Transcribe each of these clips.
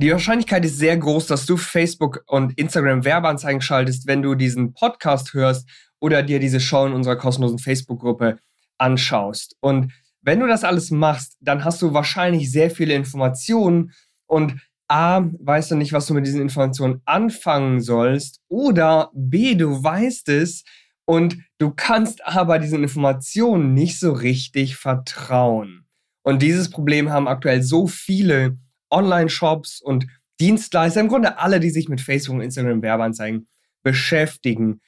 Die Wahrscheinlichkeit ist sehr groß, dass du Facebook und Instagram Werbeanzeigen schaltest, wenn du diesen Podcast hörst oder dir diese Show in unserer kostenlosen Facebook-Gruppe anschaust. Und wenn du das alles machst, dann hast du wahrscheinlich sehr viele Informationen und A, weißt du nicht, was du mit diesen Informationen anfangen sollst oder B, du weißt es und du kannst aber diesen Informationen nicht so richtig vertrauen. Und dieses Problem haben aktuell so viele Online-Shops und Dienstleister, im Grunde alle, die sich mit Facebook und Instagram Werbeanzeigen beschäftigen.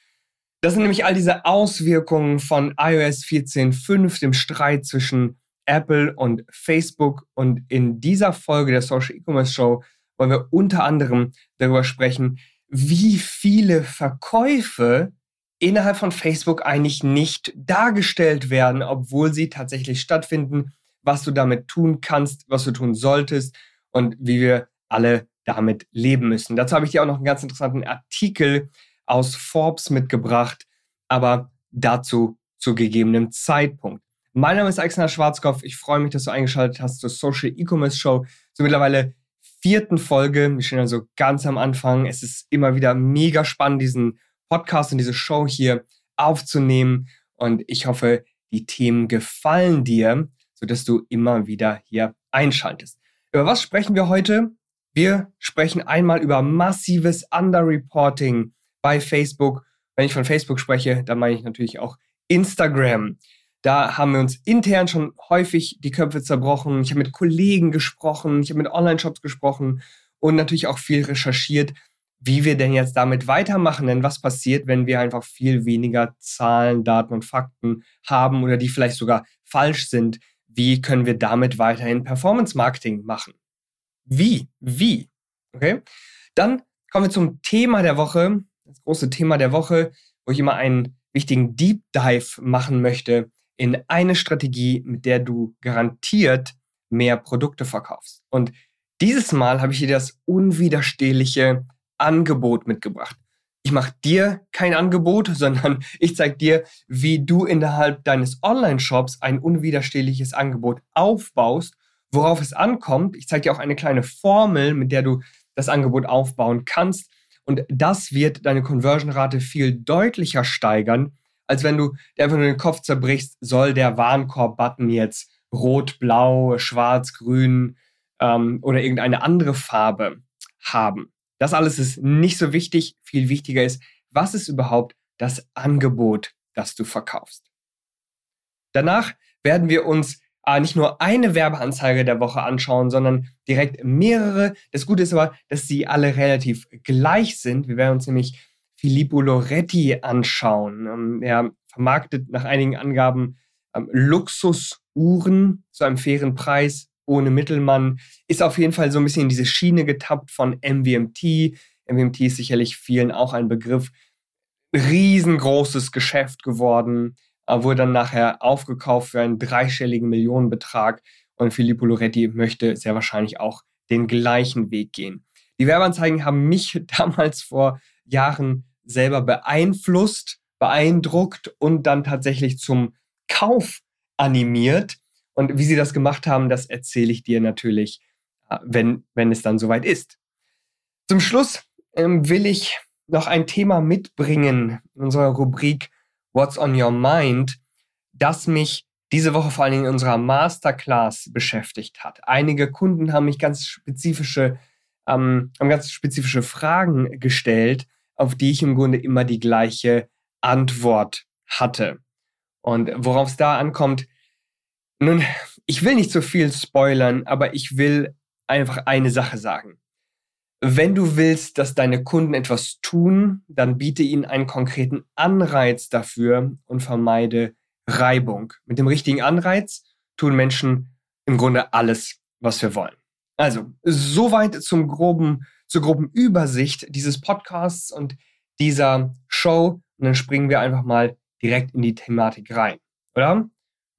Das sind nämlich all diese Auswirkungen von iOS 14.5, dem Streit zwischen Apple und Facebook. Und in dieser Folge der Social E-Commerce Show wollen wir unter anderem darüber sprechen, wie viele Verkäufe innerhalb von Facebook eigentlich nicht dargestellt werden, obwohl sie tatsächlich stattfinden, was du damit tun kannst, was du tun solltest und wie wir alle damit leben müssen. Dazu habe ich dir auch noch einen ganz interessanten Artikel aus Forbes mitgebracht, aber dazu zu gegebenem Zeitpunkt. Mein Name ist Alexander Schwarzkopf. Ich freue mich, dass du eingeschaltet hast zur Social E-Commerce Show, zur mittlerweile vierten Folge. Wir stehen also ganz am Anfang. Es ist immer wieder mega spannend, diesen Podcast und diese Show hier aufzunehmen. Und ich hoffe, die Themen gefallen dir, sodass du immer wieder hier einschaltest. Über was sprechen wir heute? Wir sprechen einmal über massives Underreporting bei Facebook. Wenn ich von Facebook spreche, dann meine ich natürlich auch Instagram. Da haben wir uns intern schon häufig die Köpfe zerbrochen. Ich habe mit Kollegen gesprochen, ich habe mit Online-Shops gesprochen und natürlich auch viel recherchiert, wie wir denn jetzt damit weitermachen. Denn was passiert, wenn wir einfach viel weniger Zahlen, Daten und Fakten haben oder die vielleicht sogar falsch sind? Wie können wir damit weiterhin Performance Marketing machen? Wie? Wie? Okay? Dann kommen wir zum Thema der Woche, das große Thema der Woche, wo ich immer einen wichtigen Deep Dive machen möchte in eine Strategie, mit der du garantiert mehr Produkte verkaufst. Und dieses Mal habe ich dir das unwiderstehliche Angebot mitgebracht ich mache dir kein Angebot, sondern ich zeige dir, wie du innerhalb deines Online-Shops ein unwiderstehliches Angebot aufbaust, worauf es ankommt. Ich zeige dir auch eine kleine Formel, mit der du das Angebot aufbauen kannst. Und das wird deine Conversion-Rate viel deutlicher steigern, als wenn du dir einfach nur den Kopf zerbrichst, soll der Warenkorb-Button jetzt rot, blau, schwarz, grün ähm, oder irgendeine andere Farbe haben. Das alles ist nicht so wichtig. Viel wichtiger ist, was ist überhaupt das Angebot, das du verkaufst. Danach werden wir uns äh, nicht nur eine Werbeanzeige der Woche anschauen, sondern direkt mehrere. Das Gute ist aber, dass sie alle relativ gleich sind. Wir werden uns nämlich Filippo Loretti anschauen. Ähm, er vermarktet nach einigen Angaben ähm, Luxusuhren zu einem fairen Preis ohne Mittelmann, ist auf jeden Fall so ein bisschen in diese Schiene getappt von MVMT. MVMT ist sicherlich vielen auch ein Begriff. Riesengroßes Geschäft geworden, äh, wurde dann nachher aufgekauft für einen dreistelligen Millionenbetrag und Filippo Loretti möchte sehr wahrscheinlich auch den gleichen Weg gehen. Die Werbeanzeigen haben mich damals vor Jahren selber beeinflusst, beeindruckt und dann tatsächlich zum Kauf animiert. Und wie sie das gemacht haben, das erzähle ich dir natürlich, äh, wenn, wenn es dann soweit ist. Zum Schluss ähm, will ich noch ein Thema mitbringen in unserer Rubrik What's on Your Mind, das mich diese Woche vor allen Dingen in unserer Masterclass beschäftigt hat. Einige Kunden haben mich ganz spezifische, ähm, haben ganz spezifische Fragen gestellt, auf die ich im Grunde immer die gleiche Antwort hatte. Und worauf es da ankommt, nun, ich will nicht so viel spoilern, aber ich will einfach eine Sache sagen. Wenn du willst, dass deine Kunden etwas tun, dann biete ihnen einen konkreten Anreiz dafür und vermeide Reibung. Mit dem richtigen Anreiz tun Menschen im Grunde alles, was wir wollen. Also, soweit zum groben, zur groben Übersicht dieses Podcasts und dieser Show und dann springen wir einfach mal direkt in die Thematik rein, oder?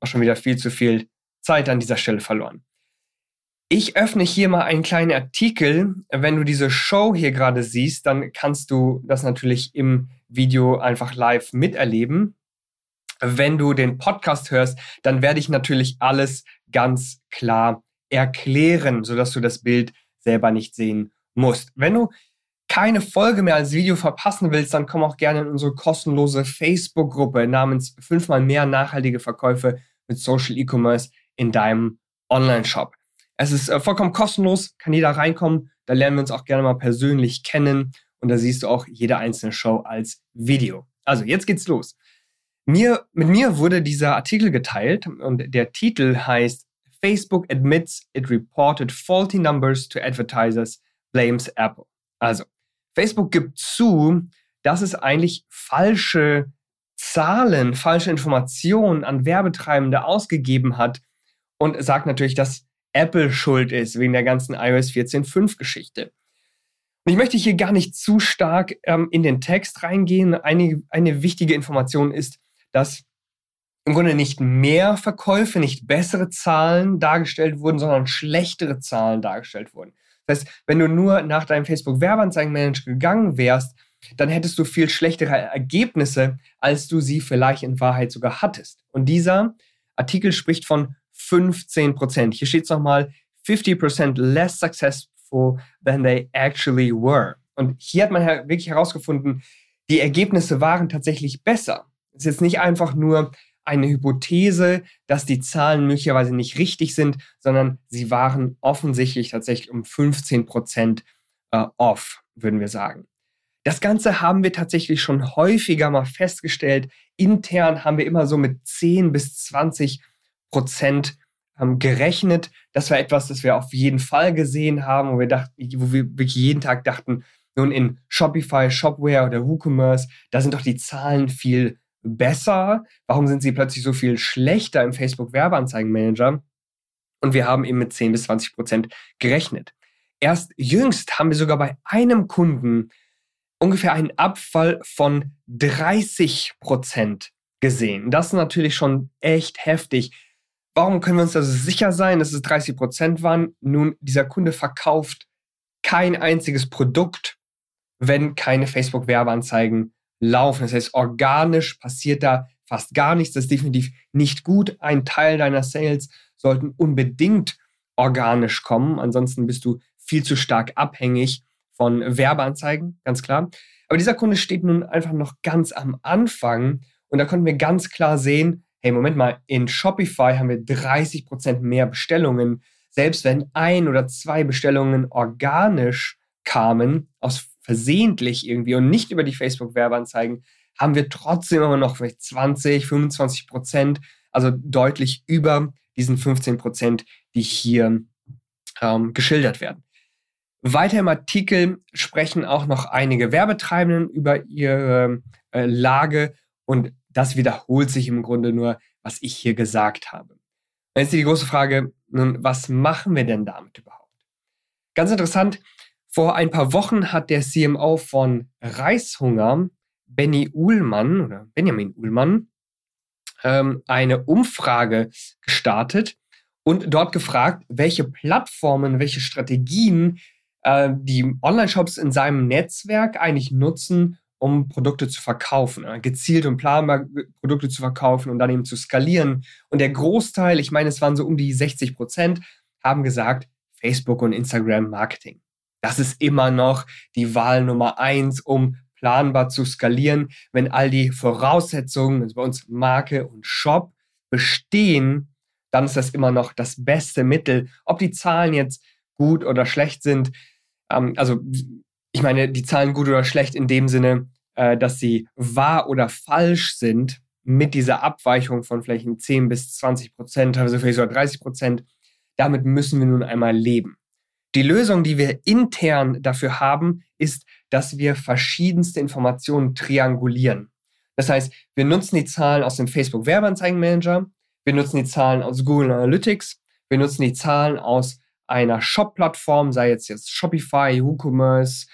Auch schon wieder viel zu viel Zeit an dieser Stelle verloren. Ich öffne hier mal einen kleinen Artikel. Wenn du diese Show hier gerade siehst, dann kannst du das natürlich im Video einfach live miterleben. Wenn du den Podcast hörst, dann werde ich natürlich alles ganz klar erklären, sodass du das Bild selber nicht sehen musst. Wenn du keine Folge mehr als Video verpassen willst, dann komm auch gerne in unsere kostenlose Facebook-Gruppe namens fünfmal mehr nachhaltige Verkäufe mit Social E-Commerce in deinem Online-Shop. Es ist äh, vollkommen kostenlos, kann jeder reinkommen. Da lernen wir uns auch gerne mal persönlich kennen und da siehst du auch jede einzelne Show als Video. Also jetzt geht's los. Mir, mit mir wurde dieser Artikel geteilt und der Titel heißt Facebook admits it reported faulty numbers to advertisers, blames Apple. Also, Facebook gibt zu, dass es eigentlich falsche Zahlen, falsche Informationen an Werbetreibende ausgegeben hat und sagt natürlich, dass Apple schuld ist wegen der ganzen iOS 14.5 Geschichte. Und ich möchte hier gar nicht zu stark ähm, in den Text reingehen. Eine, eine wichtige Information ist, dass im Grunde nicht mehr Verkäufe, nicht bessere Zahlen dargestellt wurden, sondern schlechtere Zahlen dargestellt wurden. Das heißt, wenn du nur nach deinem Facebook Werbeanzeigenmanager gegangen wärst, dann hättest du viel schlechtere Ergebnisse, als du sie vielleicht in Wahrheit sogar hattest. Und dieser Artikel spricht von 15 Prozent. Hier steht es nochmal 50% less successful than they actually were. Und hier hat man wirklich herausgefunden, die Ergebnisse waren tatsächlich besser. Es ist jetzt nicht einfach nur eine Hypothese, dass die Zahlen möglicherweise nicht richtig sind, sondern sie waren offensichtlich tatsächlich um 15 Prozent äh, off, würden wir sagen. Das Ganze haben wir tatsächlich schon häufiger mal festgestellt. Intern haben wir immer so mit 10 bis 20 Prozent ähm, gerechnet. Das war etwas, das wir auf jeden Fall gesehen haben, wo wir dachten, wo wir wirklich jeden Tag dachten, nun in Shopify, Shopware oder WooCommerce, da sind doch die Zahlen viel besser? Warum sind sie plötzlich so viel schlechter im Facebook Werbeanzeigenmanager? Und wir haben eben mit 10 bis 20 Prozent gerechnet. Erst jüngst haben wir sogar bei einem Kunden ungefähr einen Abfall von 30 Prozent gesehen. Das ist natürlich schon echt heftig. Warum können wir uns also sicher sein, dass es 30 Prozent waren? Nun, dieser Kunde verkauft kein einziges Produkt, wenn keine Facebook-Werbeanzeigen laufen. Das heißt, organisch passiert da fast gar nichts. Das ist definitiv nicht gut. Ein Teil deiner Sales sollten unbedingt organisch kommen. Ansonsten bist du viel zu stark abhängig von Werbeanzeigen, ganz klar. Aber dieser Kunde steht nun einfach noch ganz am Anfang und da konnten wir ganz klar sehen, hey, Moment mal, in Shopify haben wir 30 Prozent mehr Bestellungen. Selbst wenn ein oder zwei Bestellungen organisch kamen, aus versehentlich irgendwie und nicht über die Facebook-Werbeanzeigen, haben wir trotzdem immer noch vielleicht 20, 25 Prozent, also deutlich über diesen 15 Prozent, die hier ähm, geschildert werden. Weiter im Artikel sprechen auch noch einige Werbetreibenden über ihre äh, Lage und das wiederholt sich im Grunde nur, was ich hier gesagt habe. Jetzt ist die große Frage, nun, was machen wir denn damit überhaupt? Ganz interessant, vor ein paar Wochen hat der CMO von Reishunger, Benny Uhlmann oder Benjamin Uhlmann, ähm, eine Umfrage gestartet und dort gefragt, welche Plattformen, welche Strategien äh, die Online-Shops in seinem Netzwerk eigentlich nutzen, um Produkte zu verkaufen, gezielt und planbar Produkte zu verkaufen und dann eben zu skalieren. Und der Großteil, ich meine, es waren so um die 60 Prozent, haben gesagt, Facebook und Instagram Marketing. Das ist immer noch die Wahl Nummer eins, um planbar zu skalieren. Wenn all die Voraussetzungen, also bei uns Marke und Shop, bestehen, dann ist das immer noch das beste Mittel. Ob die Zahlen jetzt gut oder schlecht sind, ähm, also ich meine, die Zahlen gut oder schlecht in dem Sinne, äh, dass sie wahr oder falsch sind, mit dieser Abweichung von vielleicht 10 bis 20 Prozent, teilweise vielleicht sogar 30 Prozent, damit müssen wir nun einmal leben. Die Lösung, die wir intern dafür haben, ist, dass wir verschiedenste Informationen triangulieren. Das heißt, wir nutzen die Zahlen aus dem Facebook Werbeanzeigenmanager, wir nutzen die Zahlen aus Google Analytics, wir nutzen die Zahlen aus einer Shop-Plattform, sei jetzt jetzt Shopify, WooCommerce,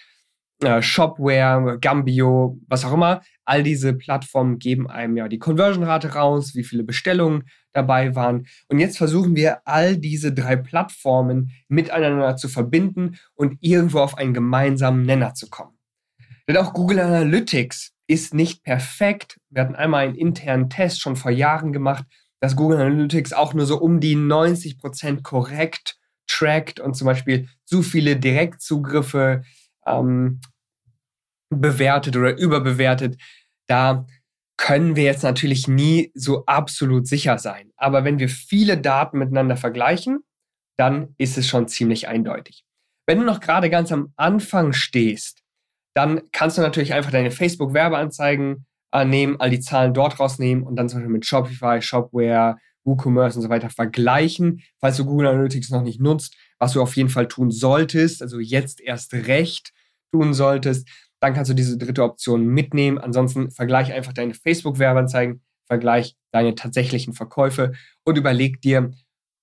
äh, Shopware, Gambio, was auch immer. all diese Plattformen geben einem ja die Conversion-Rate raus, wie viele Bestellungen dabei waren. Und jetzt versuchen wir, all diese drei Plattformen miteinander zu verbinden und irgendwo auf einen gemeinsamen Nenner zu kommen. Denn auch Google Analytics ist nicht perfekt. Wir hatten einmal einen internen Test schon vor Jahren gemacht, dass Google Analytics auch nur so um die 90 Prozent korrekt trackt und zum Beispiel zu viele Direktzugriffe ähm, bewertet oder überbewertet. Da können wir jetzt natürlich nie so absolut sicher sein. Aber wenn wir viele Daten miteinander vergleichen, dann ist es schon ziemlich eindeutig. Wenn du noch gerade ganz am Anfang stehst, dann kannst du natürlich einfach deine Facebook-Werbeanzeigen äh, nehmen, all die Zahlen dort rausnehmen und dann zum Beispiel mit Shopify, Shopware, WooCommerce und so weiter vergleichen, falls du Google Analytics noch nicht nutzt, was du auf jeden Fall tun solltest, also jetzt erst recht tun solltest, dann kannst du diese dritte Option mitnehmen. Ansonsten vergleich einfach deine Facebook-Werbeanzeigen, vergleich deine tatsächlichen Verkäufe und überleg dir,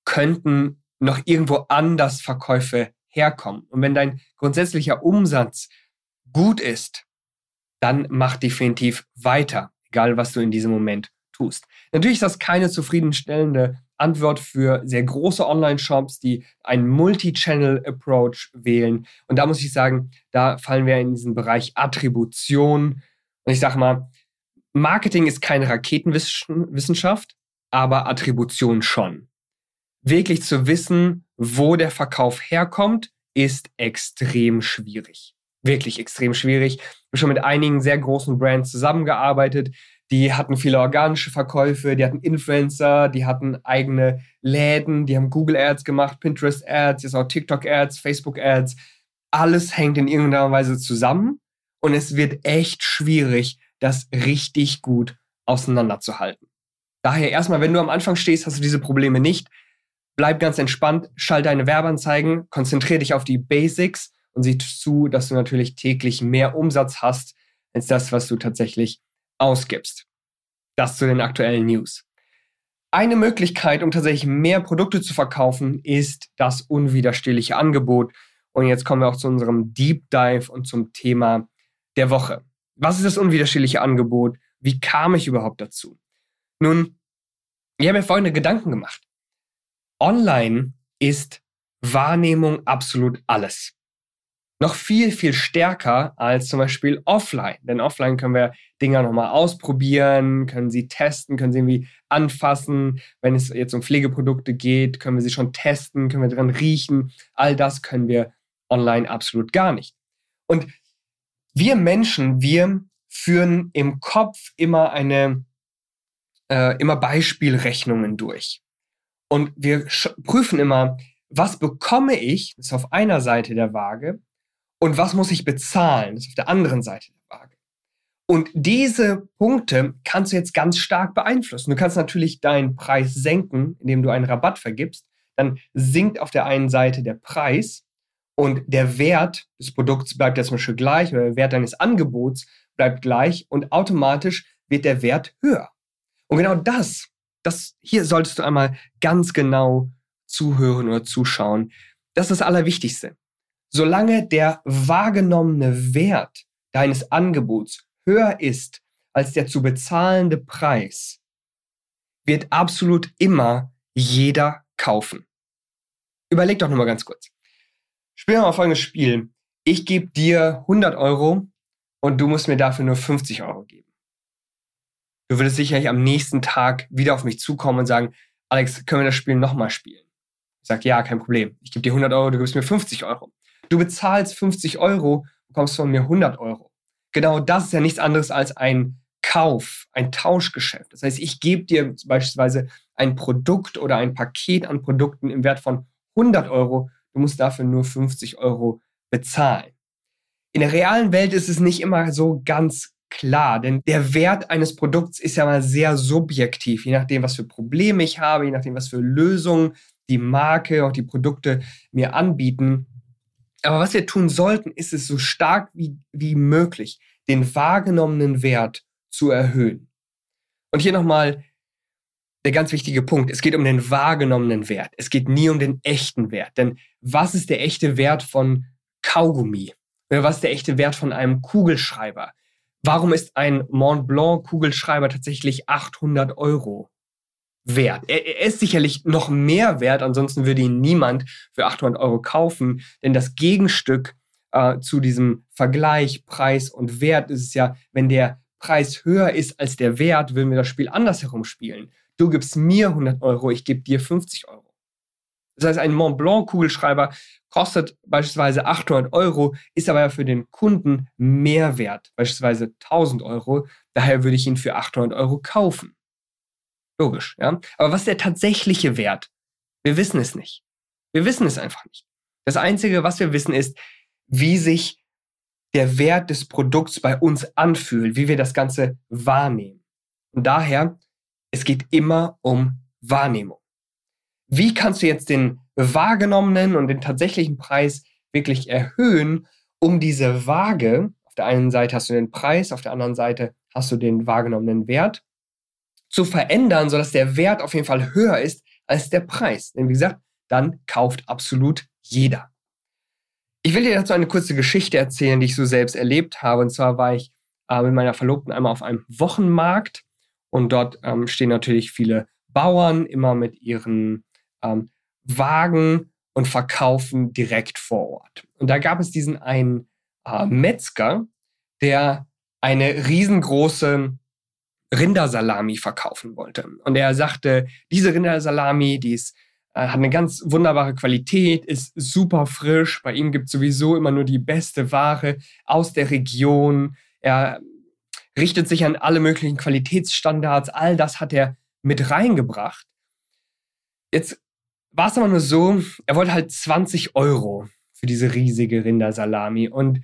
könnten noch irgendwo anders Verkäufe herkommen. Und wenn dein grundsätzlicher Umsatz gut ist, dann mach definitiv weiter, egal was du in diesem Moment tust. Natürlich ist das keine zufriedenstellende Antwort für sehr große Online-Shops, die einen Multi-Channel-Approach wählen. Und da muss ich sagen, da fallen wir in diesen Bereich Attribution. Und ich sage mal, Marketing ist keine Raketenwissenschaft, aber Attribution schon. Wirklich zu wissen, wo der Verkauf herkommt, ist extrem schwierig. Wirklich extrem schwierig. Ich habe schon mit einigen sehr großen Brands zusammengearbeitet, die hatten viele organische Verkäufe, die hatten Influencer, die hatten eigene Läden, die haben Google Ads gemacht, Pinterest Ads, jetzt auch TikTok Ads, Facebook Ads. Alles hängt in irgendeiner Weise zusammen und es wird echt schwierig, das richtig gut auseinanderzuhalten. Daher erstmal, wenn du am Anfang stehst, hast du diese Probleme nicht. Bleib ganz entspannt, schalt deine Werbeanzeigen, konzentriere dich auf die Basics und sieh zu, dass du natürlich täglich mehr Umsatz hast als das, was du tatsächlich ausgibst. Das zu den aktuellen News. Eine Möglichkeit, um tatsächlich mehr Produkte zu verkaufen, ist das unwiderstehliche Angebot. Und jetzt kommen wir auch zu unserem Deep Dive und zum Thema der Woche. Was ist das unwiderstehliche Angebot? Wie kam ich überhaupt dazu? Nun, ich habe mir folgende Gedanken gemacht. Online ist Wahrnehmung absolut alles noch viel, viel stärker als zum Beispiel offline. Denn offline können wir Dinge nochmal ausprobieren, können sie testen, können sie irgendwie anfassen. Wenn es jetzt um Pflegeprodukte geht, können wir sie schon testen, können wir dran riechen. All das können wir online absolut gar nicht. Und wir Menschen, wir führen im Kopf immer eine, äh, immer Beispielrechnungen durch. Und wir prüfen immer, was bekomme ich, ist auf einer Seite der Waage, und was muss ich bezahlen? Das ist auf der anderen Seite der Waage. Und diese Punkte kannst du jetzt ganz stark beeinflussen. Du kannst natürlich deinen Preis senken, indem du einen Rabatt vergibst. Dann sinkt auf der einen Seite der Preis und der Wert des Produkts bleibt ja zum Beispiel gleich oder der Wert deines Angebots bleibt gleich und automatisch wird der Wert höher. Und genau das, das hier solltest du einmal ganz genau zuhören oder zuschauen. Das ist das Allerwichtigste. Solange der wahrgenommene Wert deines Angebots höher ist als der zu bezahlende Preis, wird absolut immer jeder kaufen. Überleg doch nur mal ganz kurz. Spielen wir mal folgendes Spiel. Ich gebe dir 100 Euro und du musst mir dafür nur 50 Euro geben. Du würdest sicherlich am nächsten Tag wieder auf mich zukommen und sagen, Alex, können wir das Spiel nochmal spielen? Ich sage, ja, kein Problem. Ich gebe dir 100 Euro, du gibst mir 50 Euro. Du bezahlst 50 Euro, bekommst von mir 100 Euro. Genau das ist ja nichts anderes als ein Kauf, ein Tauschgeschäft. Das heißt, ich gebe dir beispielsweise ein Produkt oder ein Paket an Produkten im Wert von 100 Euro. Du musst dafür nur 50 Euro bezahlen. In der realen Welt ist es nicht immer so ganz klar, denn der Wert eines Produkts ist ja mal sehr subjektiv, je nachdem, was für Probleme ich habe, je nachdem, was für Lösungen die Marke, auch die Produkte mir anbieten. Aber was wir tun sollten, ist es so stark wie, wie möglich, den wahrgenommenen Wert zu erhöhen. Und hier nochmal der ganz wichtige Punkt. Es geht um den wahrgenommenen Wert. Es geht nie um den echten Wert. Denn was ist der echte Wert von Kaugummi? Oder was ist der echte Wert von einem Kugelschreiber? warum ist ein Mont Blanc Kugelschreiber tatsächlich 800 Euro wert? Er, er, ist sicherlich noch mehr wert, ansonsten würde ihn niemand für 800 Euro kaufen, denn das Gegenstück äh, zu diesem Vergleich Preis und Wert ist es ja, wenn der Preis höher ist als der Wert, würden wir das Spiel andersherum spielen. Du gibst mir 100 Euro, ich gebe dir 50 Euro. Das heißt, ein Mont Blanc Kugelschreiber kostet beispielsweise 800 Euro, ist aber für den Kunden mehr wert, beispielsweise 1000 Euro. Daher würde ich ihn für 800 Euro kaufen. Logisch, ja. Aber was ist der tatsächliche Wert? Wir wissen es nicht. Wir wissen es einfach nicht. Das Einzige, was wir wissen, ist, wie sich der Wert des Produkts bei uns anfühlt, wie wir das Ganze wahrnehmen. Und daher, es geht immer um Wahrnehmung. Wie kannst du jetzt den wahrgenommenen und den tatsächlichen Preis wirklich erhöhen, um diese Waage, auf der einen Seite hast du den Preis, auf der anderen Seite hast du den wahrgenommenen Wert, zu verändern, sodass der Wert auf jeden Fall höher ist als der Preis. Denn wie gesagt, dann kauft absolut jeder. Ich will dir dazu eine kurze Geschichte erzählen, die ich so selbst erlebt habe. Und zwar war ich äh, mit meiner Verlobten einmal auf einem Wochenmarkt und dort ähm, stehen natürlich viele Bauern immer mit ihren ähm, Wagen und verkaufen direkt vor Ort. Und da gab es diesen einen äh, Metzger, der eine riesengroße Rindersalami verkaufen wollte. Und er sagte, diese Rindersalami, die ist, äh, hat eine ganz wunderbare Qualität, ist super frisch. Bei ihm gibt es sowieso immer nur die beste Ware aus der Region. Er richtet sich an alle möglichen Qualitätsstandards. All das hat er mit reingebracht. Jetzt war es aber nur so, er wollte halt 20 Euro für diese riesige Rindersalami. Und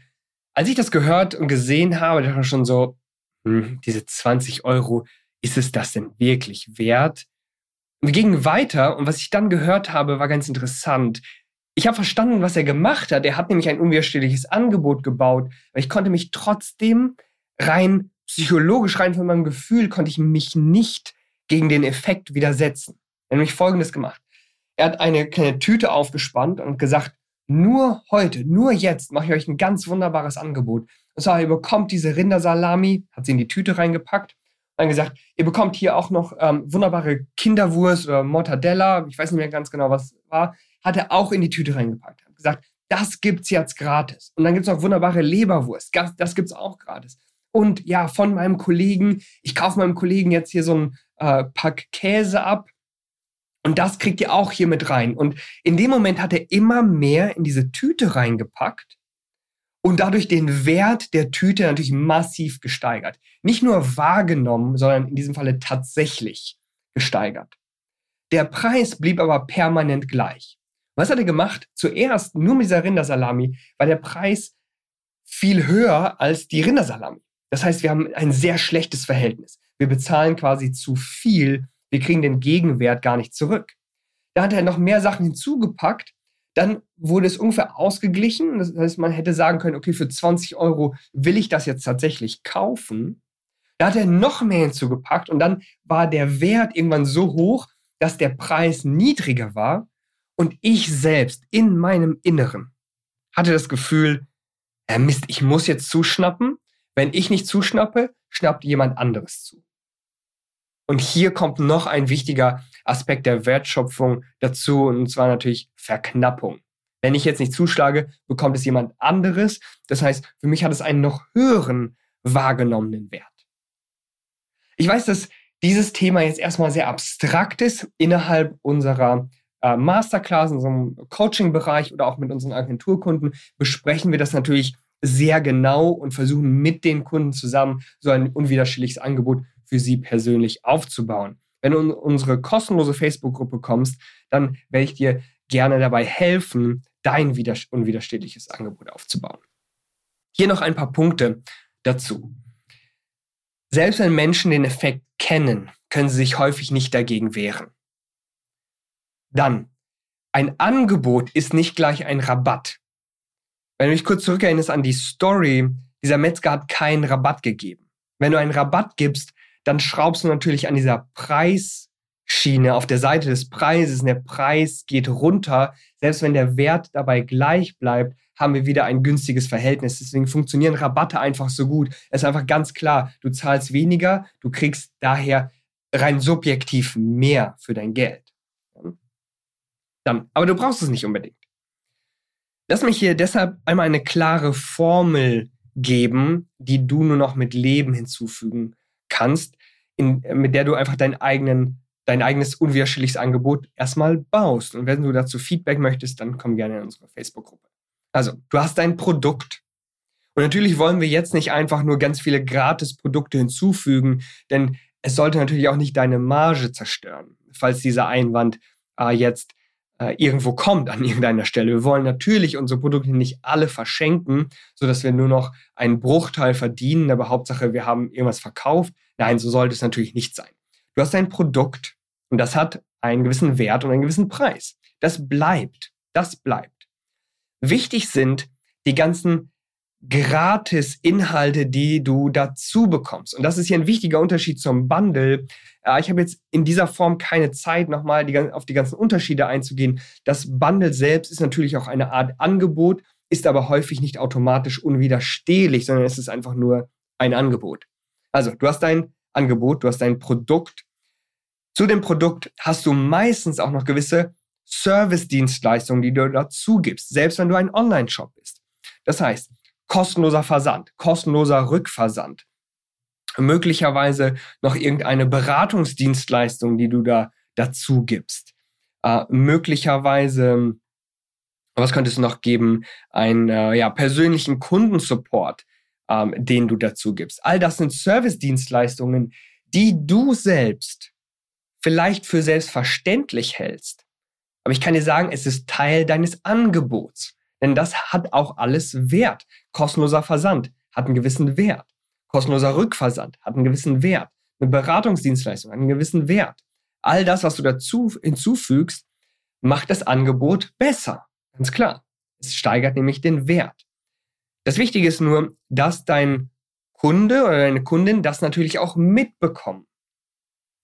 als ich das gehört und gesehen habe, dachte ich schon so, hm, diese 20 Euro, ist es das denn wirklich wert? wir gingen weiter und was ich dann gehört habe, war ganz interessant. Ich habe verstanden, was er gemacht hat. Er hat nämlich ein unwiderstehliches Angebot gebaut, aber ich konnte mich trotzdem rein psychologisch, rein von meinem Gefühl, konnte ich mich nicht gegen den Effekt widersetzen. Er hat nämlich Folgendes gemacht. Er hat eine kleine Tüte aufgespannt und gesagt, nur heute, nur jetzt mache ich euch ein ganz wunderbares Angebot. Und zwar, ihr bekommt diese Rindersalami, hat sie in die Tüte reingepackt, dann gesagt, ihr bekommt hier auch noch ähm, wunderbare Kinderwurst oder Mortadella, ich weiß nicht mehr ganz genau, was war, hat er auch in die Tüte reingepackt. Hat gesagt, das gibt's jetzt gratis. Und dann gibt's noch wunderbare Leberwurst, das gibt's auch gratis. Und ja, von meinem Kollegen, ich kaufe meinem Kollegen jetzt hier so ein äh, Pack Käse ab, und das kriegt ihr auch hier mit rein. Und in dem Moment hat er immer mehr in diese Tüte reingepackt und dadurch den Wert der Tüte natürlich massiv gesteigert. Nicht nur wahrgenommen, sondern in diesem Falle tatsächlich gesteigert. Der Preis blieb aber permanent gleich. Was hat er gemacht? Zuerst nur mit dieser Rindersalami war der Preis viel höher als die Rindersalami. Das heißt, wir haben ein sehr schlechtes Verhältnis. Wir bezahlen quasi zu viel wir kriegen den Gegenwert gar nicht zurück. Da hat er noch mehr Sachen hinzugepackt. Dann wurde es ungefähr ausgeglichen. Das heißt, man hätte sagen können, okay, für 20 Euro will ich das jetzt tatsächlich kaufen. Da hat er noch mehr hinzugepackt und dann war der Wert irgendwann so hoch, dass der Preis niedriger war und ich selbst in meinem Inneren hatte das Gefühl, äh Mist, ich muss jetzt zuschnappen. Wenn ich nicht zuschnappe, schnappt jemand anderes zu. Und hier kommt noch ein wichtiger Aspekt der Wertschöpfung dazu, und zwar natürlich Verknappung. Wenn ich jetzt nicht zuschlage, bekommt es jemand anderes. Das heißt, für mich hat es einen noch höheren wahrgenommenen Wert. Ich weiß, dass dieses Thema jetzt erstmal sehr abstrakt ist innerhalb unserer äh, Masterclass, unserem Coaching-Bereich oder auch mit unseren Agenturkunden besprechen wir das natürlich sehr genau und versuchen mit den Kunden zusammen so ein unwiderstehliches Angebot für sie persönlich aufzubauen. Wenn du in unsere kostenlose Facebook-Gruppe kommst, dann werde ich dir gerne dabei helfen, dein unwiderstehliches Angebot aufzubauen. Hier noch ein paar Punkte dazu. Selbst wenn Menschen den Effekt kennen, können sie sich häufig nicht dagegen wehren. Dann, ein Angebot ist nicht gleich ein Rabatt. Wenn du dich kurz zurückerinnerst an die Story, dieser Metzger hat keinen Rabatt gegeben. Wenn du einen Rabatt gibst, dann schraubst du natürlich an dieser Preis, Schiene, auf der Seite des Preises. Und der Preis geht runter. Selbst wenn der Wert dabei gleich bleibt, haben wir wieder ein günstiges Verhältnis. Deswegen funktionieren Rabatte einfach so gut. Es ist einfach ganz klar, du zahlst weniger, du kriegst daher rein subjektiv mehr für dein Geld. Dann, aber du brauchst es nicht unbedingt. Lass mich hier deshalb einmal eine klare Formel geben, die du nur noch mit Leben hinzufügen kannst, in, mit der du einfach deinen eigenen, dein eigenes unwiderstehliches Angebot erstmal baust. Und wenn du dazu Feedback möchtest, dann komm gerne in unsere Facebook-Gruppe. Also, du hast dein Produkt. Und natürlich wollen wir jetzt nicht einfach nur ganz viele Gratis-Produkte hinzufügen, denn es sollte natürlich auch nicht deine Marge zerstören, falls dieser Einwand äh, jetzt äh, irgendwo kommt an irgendeiner Stelle. Wir wollen natürlich unsere Produkte nicht alle verschenken, sodass wir nur noch einen Bruchteil verdienen, aber Hauptsache, wir haben irgendwas verkauft. Nein, so sollte es natürlich nicht sein. Du hast ein Produkt und das hat einen gewissen Wert und einen gewissen Preis. Das bleibt. Das bleibt. Wichtig sind die ganzen Gratis-Inhalte, die du dazu bekommst. Und das ist hier ein wichtiger Unterschied zum Bundle. Äh, ich habe jetzt in dieser Form keine Zeit, nochmal die, auf die ganzen Unterschiede einzugehen. Das Bundle selbst ist natürlich auch eine Art Angebot, ist aber häufig nicht automatisch unwiderstehlich, sondern es ist einfach nur ein Angebot. Also, du hast dein Angebot, du hast dein Produkt. Zu dem Produkt hast du meistens auch noch gewisse Service-Dienstleistungen, die du dazu gibst, selbst wenn du ein Online-Shop bist. Das heißt, kostenloser Versand, kostenloser Rückversand, möglicherweise noch irgendeine Beratungsdienstleistung, die du da dazu gibst, äh, möglicherweise, was könnte es noch geben, einen äh, ja, persönlichen Kundensupport, ähm, den du dazu gibst. All das sind Service-Dienstleistungen, die du selbst vielleicht für selbstverständlich hältst, aber ich kann dir sagen, es ist Teil deines Angebots. Denn das hat auch alles Wert. Kostenloser Versand hat einen gewissen Wert. Kostenloser Rückversand hat einen gewissen Wert. Eine Beratungsdienstleistung hat einen gewissen Wert. All das, was du dazu hinzufügst, macht das Angebot besser. Ganz klar. Es steigert nämlich den Wert. Das Wichtige ist nur, dass dein Kunde oder deine Kundin das natürlich auch mitbekommen.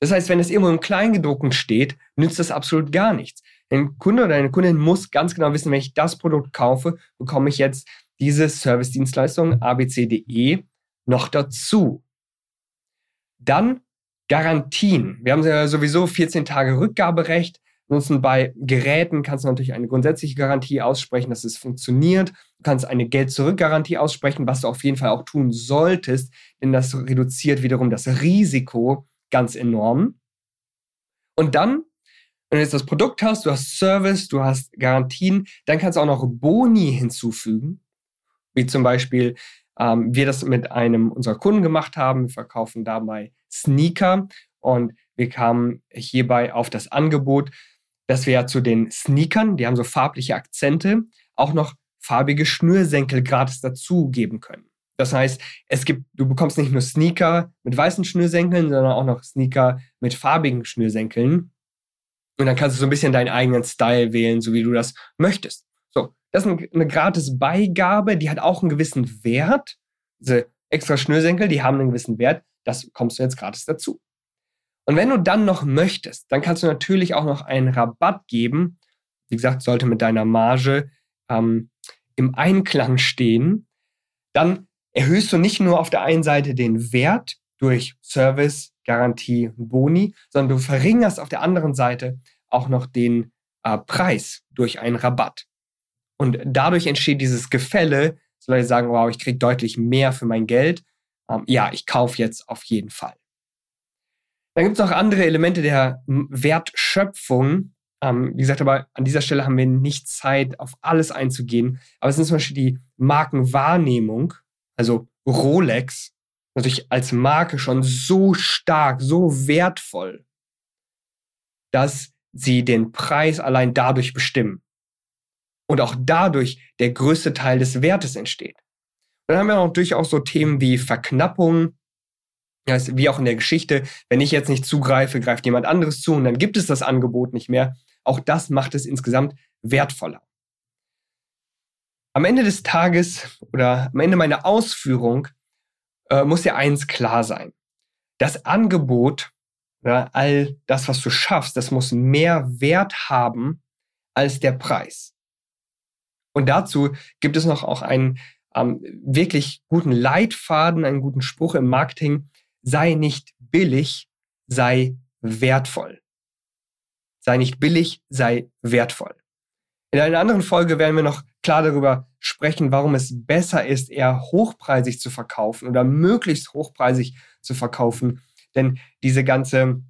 Das heißt, wenn es irgendwo im Kleingedruckten steht, nützt das absolut gar nichts. Ein Kunde oder eine Kundin muss ganz genau wissen, wenn ich das Produkt kaufe, bekomme ich jetzt diese Service-Dienstleistung abc.de noch dazu. Dann Garantien. Wir haben ja sowieso 14 Tage Rückgaberecht. Ansonsten bei Geräten kannst du natürlich eine grundsätzliche Garantie aussprechen, dass es funktioniert. Du kannst eine Geld-Zurück-Garantie aussprechen, was du auf jeden Fall auch tun solltest, denn das reduziert wiederum das Risiko ganz enorm. Und dann wenn du jetzt das Produkt hast, du hast Service, du hast Garantien, dann kannst du auch noch Boni hinzufügen, wie zum Beispiel ähm, wir das mit einem unserer Kunden gemacht haben. Wir verkaufen dabei Sneaker und wir kamen hierbei auf das Angebot, dass wir ja zu den Sneakern, die haben so farbliche Akzente, auch noch farbige Schnürsenkel gratis dazugeben können. Das heißt, es gibt, du bekommst nicht nur Sneaker mit weißen Schnürsenkeln, sondern auch noch Sneaker mit farbigen Schnürsenkeln. Und dann kannst du so ein bisschen deinen eigenen Style wählen, so wie du das möchtest. So, das ist eine gratis Beigabe, die hat auch einen gewissen Wert. Diese extra Schnürsenkel, die haben einen gewissen Wert. Das kommst du jetzt gratis dazu. Und wenn du dann noch möchtest, dann kannst du natürlich auch noch einen Rabatt geben. Wie gesagt, sollte mit deiner Marge ähm, im Einklang stehen. Dann erhöhst du nicht nur auf der einen Seite den Wert durch Service, Garantie Boni, sondern du verringerst auf der anderen Seite auch noch den äh, Preis durch einen Rabatt. Und dadurch entsteht dieses Gefälle, so Leute sagen, wow, ich kriege deutlich mehr für mein Geld. Ähm, ja, ich kaufe jetzt auf jeden Fall. Dann gibt es noch andere Elemente der Wertschöpfung. Ähm, wie gesagt, aber an dieser Stelle haben wir nicht Zeit, auf alles einzugehen. Aber es sind zum Beispiel die Markenwahrnehmung, also Rolex natürlich als Marke schon so stark, so wertvoll, dass sie den Preis allein dadurch bestimmen. Und auch dadurch der größte Teil des Wertes entsteht. Dann haben wir auch durchaus so Themen wie Verknappung, das wie auch in der Geschichte, wenn ich jetzt nicht zugreife, greift jemand anderes zu und dann gibt es das Angebot nicht mehr. Auch das macht es insgesamt wertvoller. Am Ende des Tages oder am Ende meiner Ausführung äh, muss ja eins klar sein. Das Angebot Ja, all das, was du schaffst, das muss mehr Wert haben als der Preis. Und dazu gibt es noch auch einen ähm, wirklich guten Leitfaden, einen guten Spruch im Marketing. Sei nicht billig, sei wertvoll. Sei nicht billig, sei wertvoll. In einer anderen Folge werden wir noch klar darüber sprechen, warum es besser ist, eher hochpreisig zu verkaufen oder möglichst hochpreisig zu verkaufen. Denn diese ganze,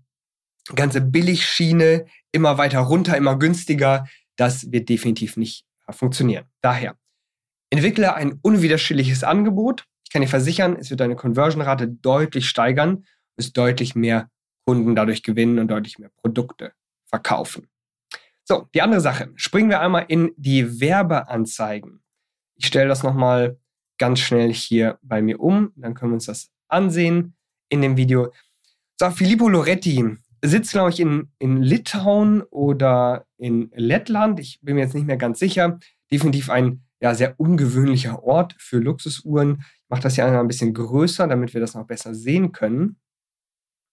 ganze Billigschiene, immer weiter runter, immer günstiger, das wird definitiv nicht funktionieren. Daher, entwickle ein unwiderstehliches Angebot. Ich kann dir versichern, es wird deine Conversion-Rate deutlich steigern, wirst deutlich mehr Kunden dadurch gewinnen und deutlich mehr Produkte verkaufen. So, die andere Sache. Springen wir einmal in die Werbeanzeigen. Ich stelle das nochmal ganz schnell hier bei mir um. Dann können wir uns das ansehen in dem Video. So, Filippo Loretti sitzt, glaube ich, in, in Litauen oder in Lettland. Ich bin mir jetzt nicht mehr ganz sicher. Definitiv ein ja, sehr ungewöhnlicher Ort für Luxusuhren. Ich mache das hier einmal ein bisschen größer, damit wir das noch besser sehen können.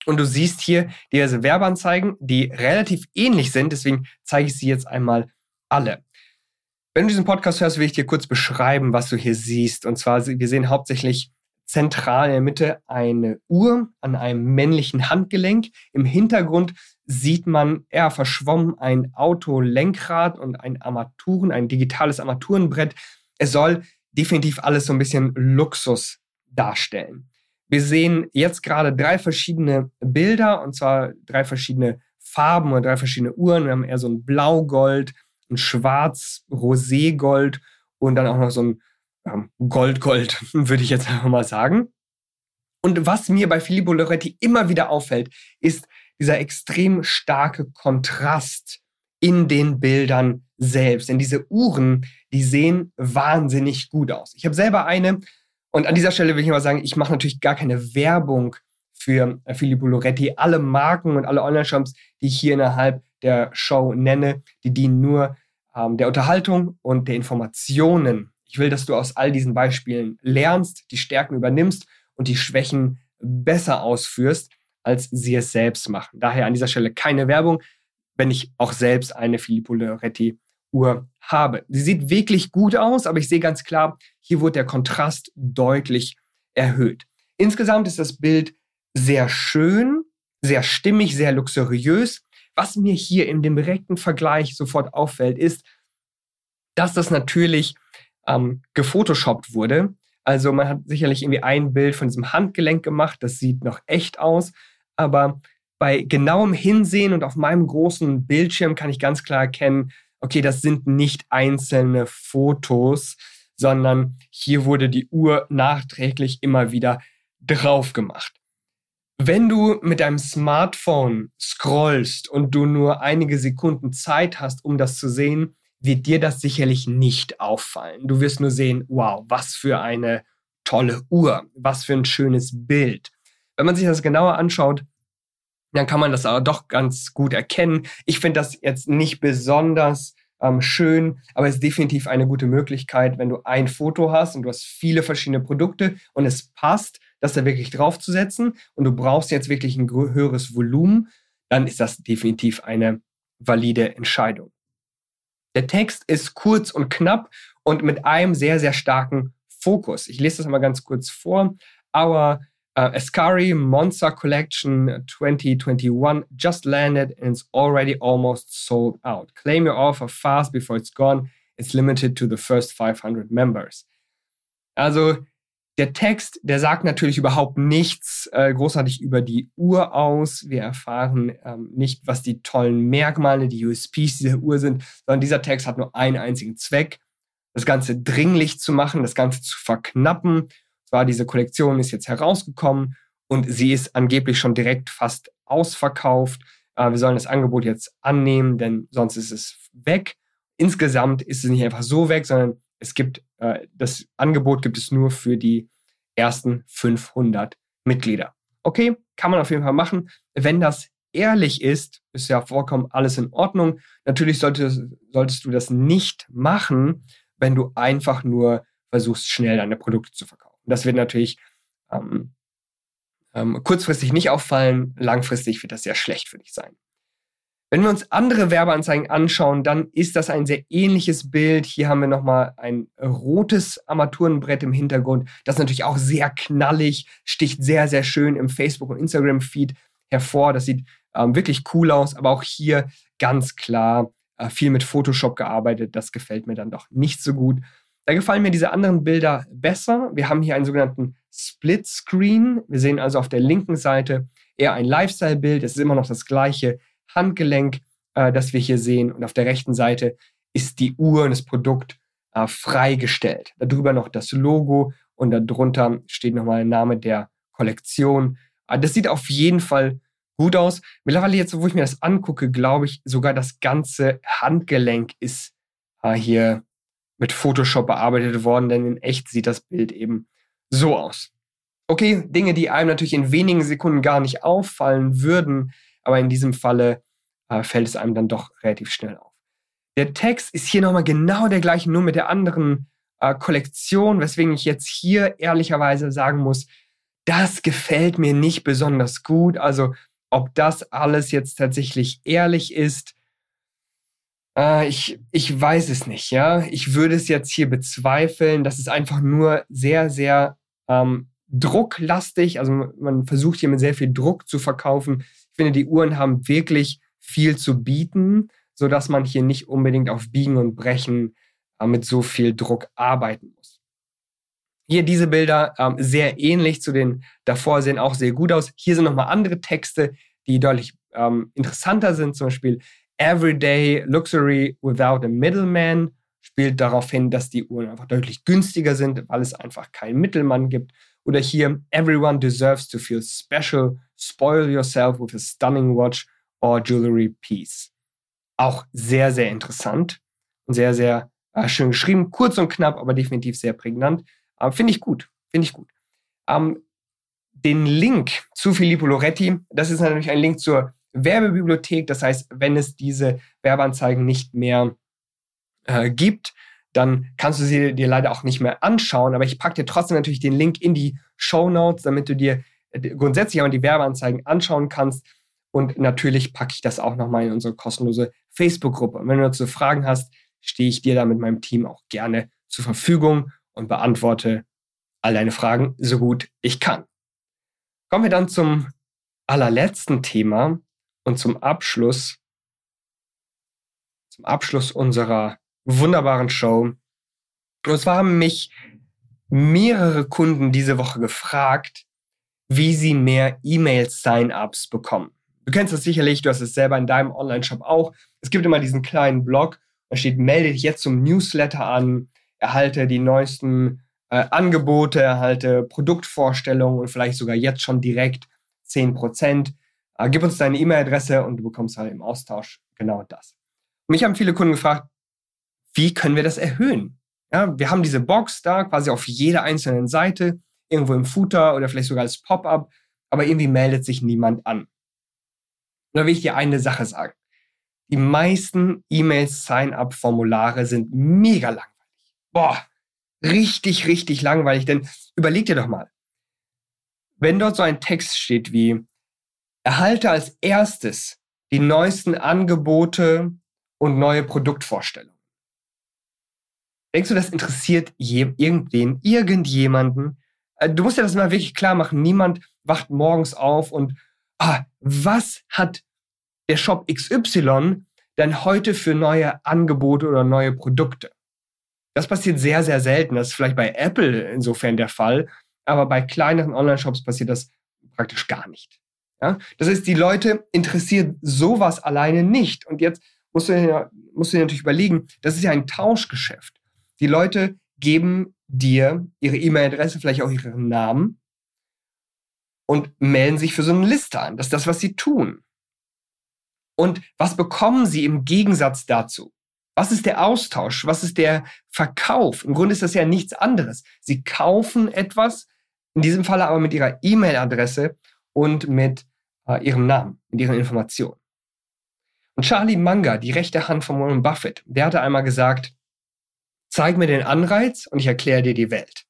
Und du siehst hier diverse Werbeanzeigen, die relativ ähnlich sind. Deswegen zeige ich sie jetzt einmal alle. Wenn du diesen Podcast hörst, will ich dir kurz beschreiben, was du hier siehst. Und zwar, wir sehen hauptsächlich zentral in der Mitte eine Uhr an einem männlichen Handgelenk. Im Hintergrund sieht man eher verschwommen ein Autolenkrad und ein Armaturen, ein digitales Armaturenbrett. Es soll definitiv alles so ein bisschen Luxus darstellen. Wir sehen jetzt gerade drei verschiedene Bilder und zwar drei verschiedene Farben oder drei verschiedene Uhren. Wir haben eher so ein Blaugold, ein Schwarz-Roségold und dann auch noch so ein Gold-Gold, würde ich jetzt einfach mal sagen. Und was mir bei Filippo Loretti immer wieder auffällt, ist dieser extrem starke Kontrast in den Bildern selbst. Denn diese Uhren, die sehen wahnsinnig gut aus. Ich habe selber eine und an dieser Stelle will ich mal sagen, ich mache natürlich gar keine Werbung für äh, Filippo Loretti. Alle Marken und alle Online-Shops, die ich hier innerhalb der Show nenne, die dienen nur ähm, der Unterhaltung und der Informationen. Ich will, dass du aus all diesen Beispielen lernst, die Stärken übernimmst und die Schwächen besser ausführst, als sie es selbst machen. Daher an dieser Stelle keine Werbung, wenn ich auch selbst eine Filippo Loretti Uhr habe. Sie sieht wirklich gut aus, aber ich sehe ganz klar, hier wurde der Kontrast deutlich erhöht. Insgesamt ist das Bild sehr schön, sehr stimmig, sehr luxuriös. Was mir hier in dem direkten Vergleich sofort auffällt, ist, dass das natürlich ähm, gefotoshoppt wurde. Also man hat sicherlich irgendwie ein Bild von diesem Handgelenk gemacht, das sieht noch echt aus, aber bei genauem Hinsehen und auf meinem großen Bildschirm kann ich ganz klar erkennen, okay, das sind nicht einzelne Fotos, sondern hier wurde die Uhr nachträglich immer wieder drauf gemacht. Wenn du mit deinem Smartphone scrollst und du nur einige Sekunden Zeit hast, um das zu sehen, wird dir das sicherlich nicht auffallen. Du wirst nur sehen, wow, was für eine tolle Uhr, was für ein schönes Bild. Wenn man sich das genauer anschaut, dann kann man das aber doch ganz gut erkennen. Ich finde das jetzt nicht besonders ähm, schön, aber es ist definitiv eine gute Möglichkeit, wenn du ein Foto hast und du hast viele verschiedene Produkte und es passt, das da wirklich draufzusetzen und du brauchst jetzt wirklich ein höheres Volumen, dann ist das definitiv eine valide Entscheidung. Der Text ist kurz und knapp und mit einem sehr, sehr starken Fokus. Ich lese das mal ganz kurz vor. Our Uh, Ascari Monza Collection 2021 just landed and it's already almost sold out. Claim your offer fast before it's gone. It's limited to the first 500 members. Also der Text, der sagt natürlich überhaupt nichts äh, großartig über die Uhr aus. Wir erfahren ähm, nicht, was die tollen Merkmale, die USPs dieser Uhr sind, sondern dieser Text hat nur einen einzigen Zweck, das Ganze dringlich zu machen, das Ganze zu verknappen zwar, diese Kollektion ist jetzt herausgekommen und sie ist angeblich schon direkt fast ausverkauft. Äh, wir sollen das Angebot jetzt annehmen, denn sonst ist es weg. Insgesamt ist es nicht einfach so weg, sondern es gibt äh, das Angebot gibt es nur für die ersten 500 Mitglieder. Okay, kann man auf jeden Fall machen. Wenn das ehrlich ist, ist ja vollkommen alles in Ordnung. Natürlich solltest, solltest du das nicht machen, wenn du einfach nur versuchst, schnell deine Produkte zu verkaufen. Das wird natürlich ähm, ähm, kurzfristig nicht auffallen, langfristig wird das sehr schlecht für dich sein. Wenn wir uns andere Werbeanzeigen anschauen, dann ist das ein sehr ähnliches Bild. Hier haben wir nochmal ein rotes Armaturenbrett im Hintergrund. Das ist natürlich auch sehr knallig, sticht sehr, sehr schön im Facebook- und Instagram-Feed hervor. Das sieht ähm, wirklich cool aus, aber auch hier ganz klar äh, viel mit Photoshop gearbeitet. Das gefällt mir dann doch nicht so gut. Da gefallen mir diese anderen Bilder besser. Wir haben hier einen sogenannten Split Screen. Wir sehen also auf der linken Seite eher ein Lifestyle-Bild. Es ist immer noch das gleiche Handgelenk, äh, das wir hier sehen. Und auf der rechten Seite ist die Uhr und das Produkt äh, freigestellt. Darüber noch das Logo und darunter steht nochmal der Name der Kollektion. Äh, das sieht auf jeden Fall gut aus. Mittlerweile jetzt, wo ich mir das angucke, glaube ich, sogar das ganze Handgelenk ist äh, hier mit Photoshop bearbeitet worden, denn in echt sieht das Bild eben so aus. Okay, Dinge, die einem natürlich in wenigen Sekunden gar nicht auffallen würden, aber in diesem Falle äh, fällt es einem dann doch relativ schnell auf. Der Text ist hier nochmal genau der gleiche, nur mit der anderen äh, Kollektion, weswegen ich jetzt hier ehrlicherweise sagen muss, das gefällt mir nicht besonders gut. Also ob das alles jetzt tatsächlich ehrlich ist, äh, ich, ich weiß es nicht, ja. Ich würde es jetzt hier bezweifeln. Das ist einfach nur sehr, sehr ähm, drucklastig. Also man versucht hier mit sehr viel Druck zu verkaufen. Ich finde, die Uhren haben wirklich viel zu bieten, sodass man hier nicht unbedingt auf Biegen und Brechen äh, mit so viel Druck arbeiten muss. Hier diese Bilder ähm, sehr ähnlich zu den davor sehen auch sehr gut aus. Hier sind nochmal andere Texte, die deutlich ähm, interessanter sind. Zum Beispiel Everyday Luxury Without a Middleman spielt darauf hin, dass die Uhren einfach deutlich günstiger sind, weil es einfach keinen Mittelmann gibt. Oder hier Everyone deserves to feel special. Spoil yourself with a stunning watch or jewelry piece. Auch sehr, sehr interessant und sehr, sehr äh, schön geschrieben. Kurz und knapp, aber definitiv sehr prägnant. Aber finde ich gut. Finde ich gut. Ähm, den Link zu Filippo Loretti, das ist natürlich ein Link zur Werbebibliothek. Das heißt, wenn es diese Werbeanzeigen nicht mehr äh, gibt, dann kannst du sie dir leider auch nicht mehr anschauen. Aber ich packe dir trotzdem natürlich den Link in die Show Notes, damit du dir äh, grundsätzlich einmal die Werbeanzeigen anschauen kannst. Und natürlich packe ich das auch nochmal in unsere kostenlose Facebook-Gruppe. Und wenn du dazu Fragen hast, stehe ich dir da mit meinem Team auch gerne zur Verfügung und beantworte all deine Fragen so gut ich kann. Kommen wir dann zum allerletzten Thema und zum Abschluss, zum Abschluss unserer wunderbaren Show. Und zwar haben mich mehrere Kunden diese Woche gefragt, wie sie mehr E-Mail-Sign-ups bekommen. Du kennst das sicherlich, du hast es selber in deinem Online-Shop auch. Es gibt immer diesen kleinen Blog, da steht, melde dich jetzt zum Newsletter an, erhalte die neuesten äh, Angebote, erhalte Produktvorstellungen und vielleicht sogar jetzt schon direkt 10%. Äh, gib uns deine E-Mail-Adresse und du bekommst halt im Austausch genau das. Mich haben viele Kunden gefragt, wie können wir das erhöhen? Ja, wir haben diese Box da quasi auf jeder einzelnen Seite, irgendwo im Footer oder vielleicht sogar als Pop-up, aber irgendwie meldet sich niemand an. Und da will ich dir eine Sache sagen. Die meisten E-Mail-Sign-up-Formulare sind mega langweilig. Boah, richtig, richtig langweilig, denn überleg dir doch mal. Wenn dort so ein Text steht wie, erhalte als erstes die neuesten Angebote und neue Produktvorstellungen. Denkst du, das interessiert je, irgendwen, irgendjemanden? Äh, du musst dir das mal wirklich klar machen. Niemand wacht morgens auf und, ah, was hat der Shop XY denn heute für neue Angebote oder neue Produkte? Das passiert sehr, sehr selten. Das ist vielleicht bei Apple insofern der Fall, aber bei kleineren Online-Shops passiert das praktisch gar nicht. Ja? Das heißt, die Leute interessiert sowas alleine nicht. Und jetzt musst du, musst du dir natürlich überlegen, das ist ja ein Tauschgeschäft. Die Leute geben dir ihre E-Mail-Adresse, vielleicht auch ihren Namen und melden sich für so eine Liste an. Das ist das, was sie tun. Und was bekommen sie im Gegensatz dazu? Was ist der Austausch? Was ist der Verkauf? Im Grunde ist das ja nichts anderes. Sie kaufen etwas, in diesem Fall aber mit ihrer E-Mail-Adresse und mit äh, ihrem Namen, mit ihren Informationen. Und Charlie Munger, die rechte Hand von Warren Buffett, der hatte einmal gesagt, zeig mir den Anreiz und ich erkläre dir die Welt.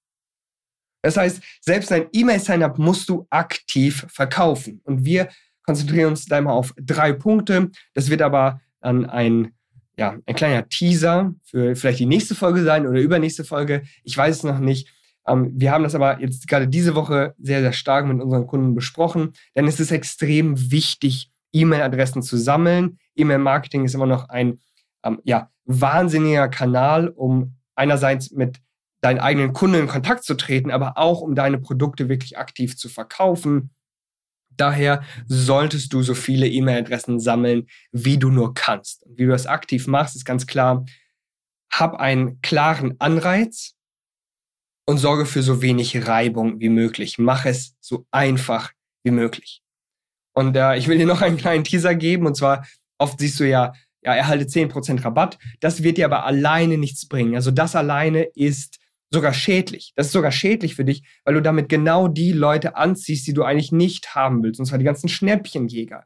Das heißt, selbst ein E-Mail-Sign-up musst du aktiv verkaufen. Und wir konzentrieren uns da immer auf drei Punkte. Das wird aber dann ein, ja, ein kleiner Teaser für vielleicht die nächste Folge sein oder übernächste Folge. Ich weiß es noch nicht. Ähm, wir haben das aber jetzt gerade diese Woche sehr, sehr stark mit unseren Kunden besprochen, denn es ist extrem wichtig, E-Mail-Adressen zu sammeln. E-Mail-Marketing ist immer noch ein ähm, ja, wahnsinniger Kanal, um einerseits mit deinen eigenen Kunden in Kontakt zu treten, aber auch um deine Produkte wirklich aktiv zu verkaufen. Daher solltest du so viele E-Mail-Adressen sammeln, wie du nur kannst. Und wie du das aktiv machst, ist ganz klar, hab einen klaren Anreiz und sorge für so wenig Reibung wie möglich. Mach es so einfach wie möglich. Und äh, ich will dir noch einen kleinen Teaser geben, und zwar oft siehst du ja, ja, erhalte 10% Rabatt. Das wird dir aber alleine nichts bringen. Also das alleine ist sogar schädlich. Das ist sogar schädlich für dich, weil du damit genau die Leute anziehst, die du eigentlich nicht haben willst, und zwar die ganzen Schnäppchenjäger.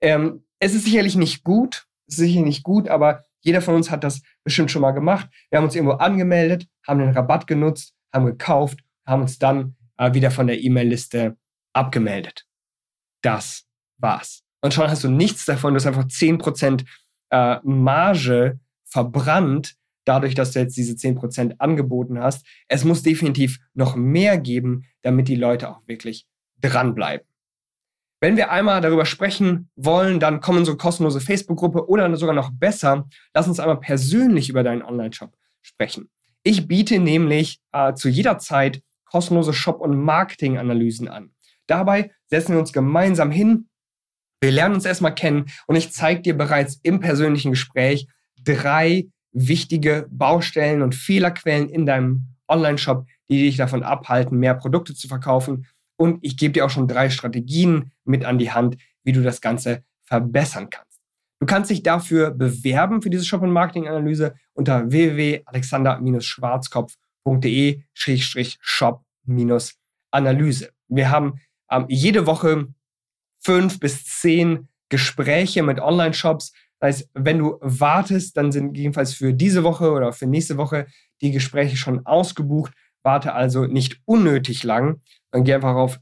Ähm, es ist sicherlich nicht gut, es ist sicherlich nicht gut, aber jeder von uns hat das bestimmt schon mal gemacht. Wir haben uns irgendwo angemeldet, haben den Rabatt genutzt, haben gekauft, haben uns dann äh, wieder von der E-Mail-Liste abgemeldet. Das war's. Und schon hast du nichts davon, du hast einfach 10% äh, Marge verbrannt, dadurch, dass du jetzt diese 10% angeboten hast. Es muss definitiv noch mehr geben, damit die Leute auch wirklich dranbleiben. Wenn wir einmal darüber sprechen wollen, dann kommen unsere kostenlose Facebook-Gruppe oder sogar noch besser, lass uns einmal persönlich über deinen Online-Shop sprechen. Ich biete nämlich äh, zu jeder Zeit kostenlose Shop- und Marketing-Analysen an. Dabei setzen wir uns gemeinsam hin, wir lernen uns erstmal kennen und ich zeige dir bereits im persönlichen Gespräch drei wichtige Baustellen und Fehlerquellen in deinem Online-Shop, die dich davon abhalten, mehr Produkte zu verkaufen. Und ich gebe dir auch schon drei Strategien mit an die Hand, wie du das Ganze verbessern kannst. Du kannst dich dafür bewerben für diese Shop- und Marketing-Analyse unter www.alexander-schwarzkopf.de-shop-analyse. Wir haben ähm, jede Woche fünf bis zehn Gespräche mit Online-Shops, das heißt, wenn du wartest, dann sind jedenfalls für diese Woche oder für nächste Woche die Gespräche schon ausgebucht. Warte also nicht unnötig lang. Dann geh einfach auf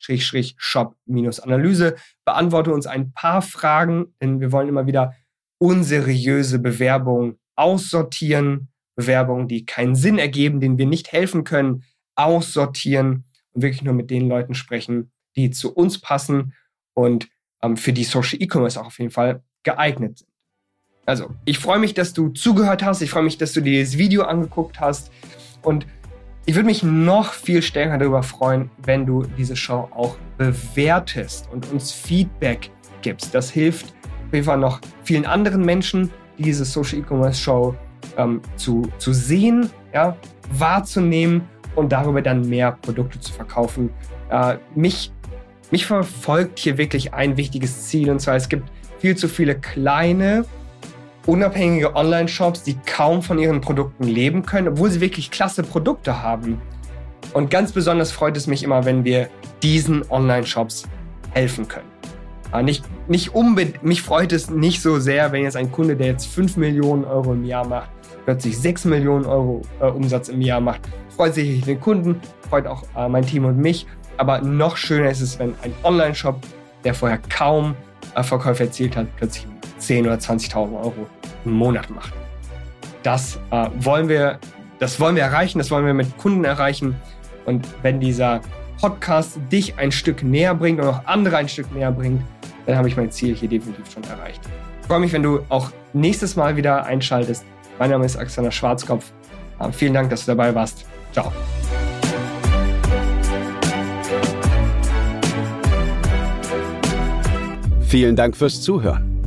www.alexander-schwarzkopf.de-shop-analyse. Beantworte uns ein paar Fragen, denn wir wollen immer wieder unseriöse Bewerbungen aussortieren. Bewerbungen, die keinen Sinn ergeben, denen wir nicht helfen können, aussortieren und wirklich nur mit den Leuten sprechen, die zu uns passen und ähm, für die Social E-Commerce auch auf jeden Fall geeignet sind. Also, ich freue mich, dass du zugehört hast. Ich freue mich, dass du dir das Video angeguckt hast. Und ich würde mich noch viel stärker darüber freuen, wenn du diese Show auch bewertest und uns Feedback gibst. Das hilft auf jeden Fall noch vielen anderen Menschen, diese Social E-Commerce Show ähm, zu, zu sehen, ja, wahrzunehmen und darüber dann mehr Produkte zu verkaufen. Äh, mich mich verfolgt hier wirklich ein wichtiges Ziel und zwar es gibt viel zu viele kleine, unabhängige Online-Shops, die kaum von ihren Produkten leben können, obwohl sie wirklich klasse Produkte haben. Und ganz besonders freut es mich immer, wenn wir diesen Online-Shops helfen können. Aber nicht, nicht unbedingt, mich freut es nicht so sehr, wenn jetzt ein Kunde, der jetzt 5 Millionen Euro im Jahr macht, plötzlich 6 Millionen Euro äh, Umsatz im Jahr macht. Freut sich den Kunden, freut auch äh, mein Team und mich. Aber noch schöner ist es, wenn ein Online-Shop, der vorher kaum Verkäufe erzielt hat, plötzlich 10.000 oder 20.000 Euro im Monat macht. Das äh, wollen wir, das wollen wir erreichen, das wollen wir mit Kunden erreichen. Und wenn dieser Podcast dich ein Stück näher bringt und auch andere ein Stück näher bringt, dann habe ich mein Ziel hier definitiv schon erreicht. Ich freue mich, wenn du auch nächstes Mal wieder einschaltest. Mein Name ist Alexander Schwarzkopf. Äh, vielen Dank, dass du dabei warst. Ciao. Vielen Dank fürs Zuhören.